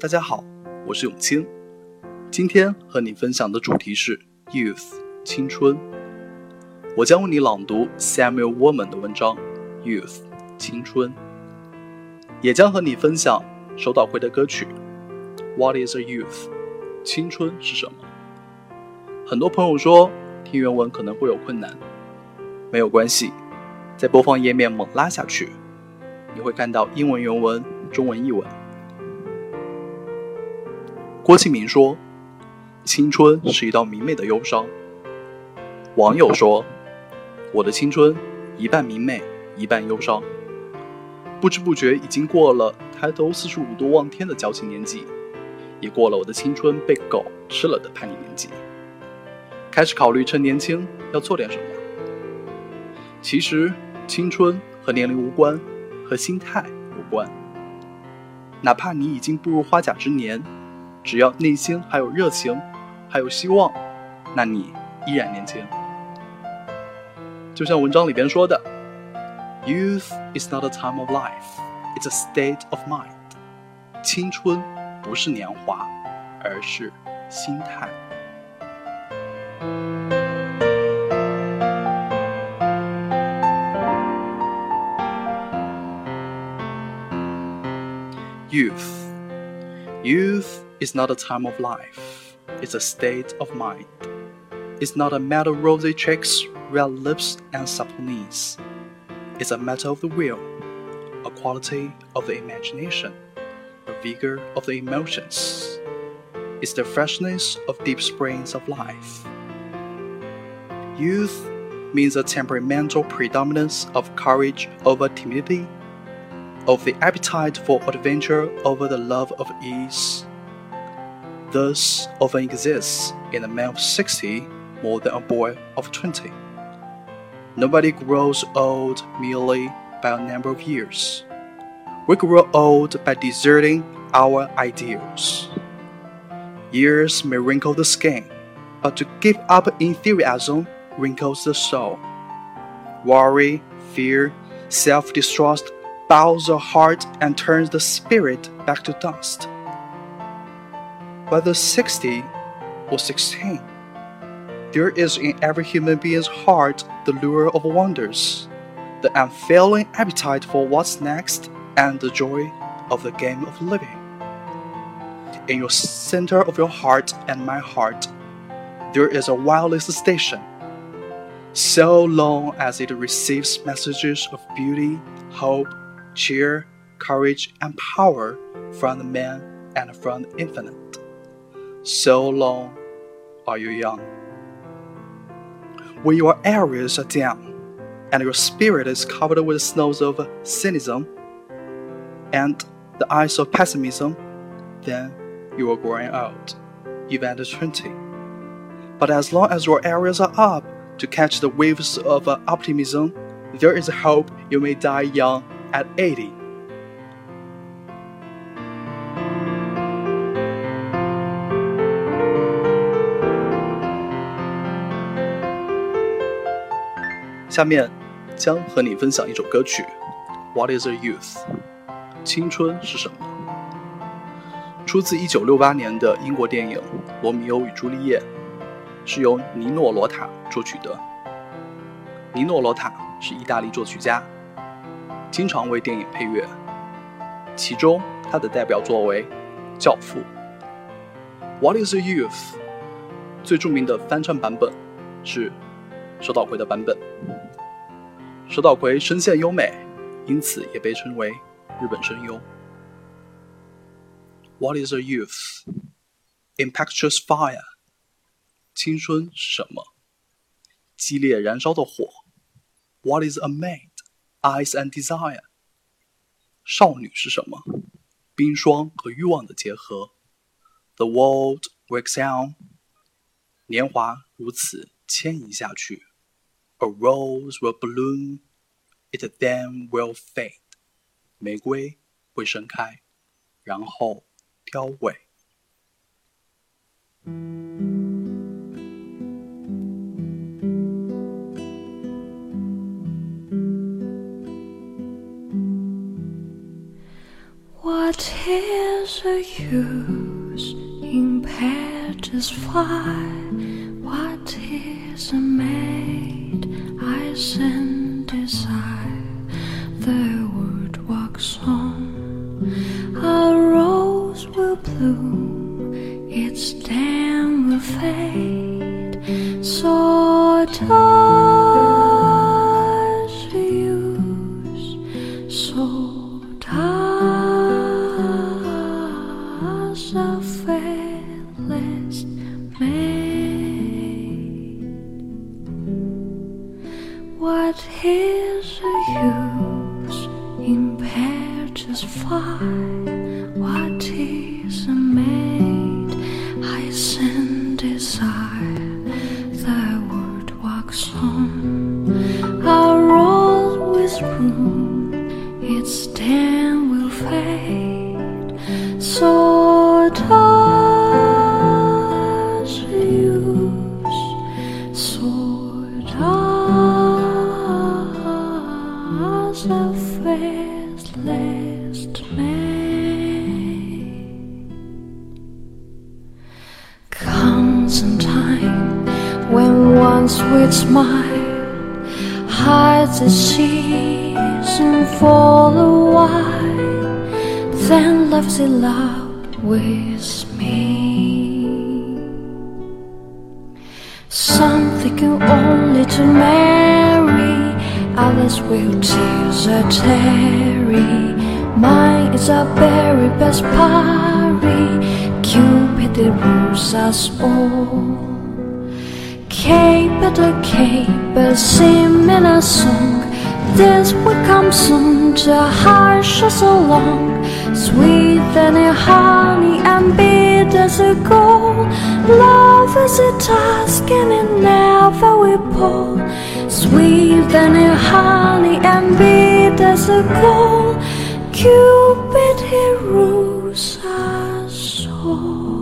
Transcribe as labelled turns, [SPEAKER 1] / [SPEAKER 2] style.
[SPEAKER 1] 大家好，我是永清。今天和你分享的主题是 youth 青春。我将为你朗读 Samuel Woman 的文章 Youth 青春，也将和你分享手岛葵的歌曲 What is a youth 青春是什么？很多朋友说听原文可能会有困难，没有关系，在播放页面猛拉下去，你会看到英文原文、中文译文。郭敬明说：“青春是一道明媚的忧伤。”网友说：“我的青春一半明媚，一半忧伤。不知不觉已经过了抬头四十五度望天的矫情年纪，也过了我的青春被狗吃了的叛逆年纪。开始考虑趁年轻要做点什么。其实青春和年龄无关，和心态有关。哪怕你已经步入花甲之年。”只要内心还有热情，还有希望，那你依然年轻。就像文章里边说的，“Youth is not a time of life; it's a state of mind。”青春不是年华，而是心态。Youth, youth. Is not a time of life, it's a state of mind. It's not a matter of rosy cheeks, red lips, and supple knees. It's a matter of the will, a quality of the imagination, a vigor of the emotions. It's the freshness of deep springs of life. Youth means a temperamental predominance of courage over timidity, of the appetite for adventure over the love of ease thus often exists in a man of 60 more than a boy of 20. Nobody grows old merely by a number of years. We grow old by deserting our ideals. Years may wrinkle the skin, but to give up enthusiasm wrinkles the soul. Worry, fear, self distrust bows the heart and turns the spirit back to dust whether 60 or 16. There is in every human being's heart the lure of wonders, the unfailing appetite for what's next, and the joy of the game of living. In your center of your heart and my heart, there is a wireless station. So long as it receives messages of beauty, hope, cheer, courage, and power from the man and from the infinite. So long are you young. When your areas are down, and your spirit is covered with snows of cynicism and the ice of pessimism, then you are growing old, even at 20. But as long as your areas are up to catch the waves of optimism, there is hope you may die young at 80. 下面将和你分享一首歌曲《What Is a Youth》，青春是什么？出自1968年的英国电影《罗密欧与朱丽叶》，是由尼诺·罗塔作曲的。尼诺·罗塔是意大利作曲家，经常为电影配乐，其中他的代表作为《教父》。《What Is a Youth》最著名的翻唱版本是收到回的版本。石岛葵声线优美，因此也被称为日本声优。What is a youth? Impetuous fire. 青春是什么？激烈燃烧的火。What is a maid? Ice and desire. 少女是什么？冰霜和欲望的结合。The world wakes on. 年华如此迁移下去。A rose will bloom, it then will fade. 玫瑰会盛开，然后凋萎。
[SPEAKER 2] What is the use in pages fire? What is a maid Fade. So does use, so does a faithless maid. What is So does use, so does a faithless maid. Comes a time when one sweet smile hides a season for a while, then loves it loud with me. Some thinking only to marry, others will tears a tarry. Mine is a very best party. Cupid it rules us all. Cape at a cape, a in a song. This will come soon to hush us along. Sweet than a honey and bitter as a gold. Love is a task and it never will pull. Sweet than a honey and bitter as a gold. Cupid he rules us all.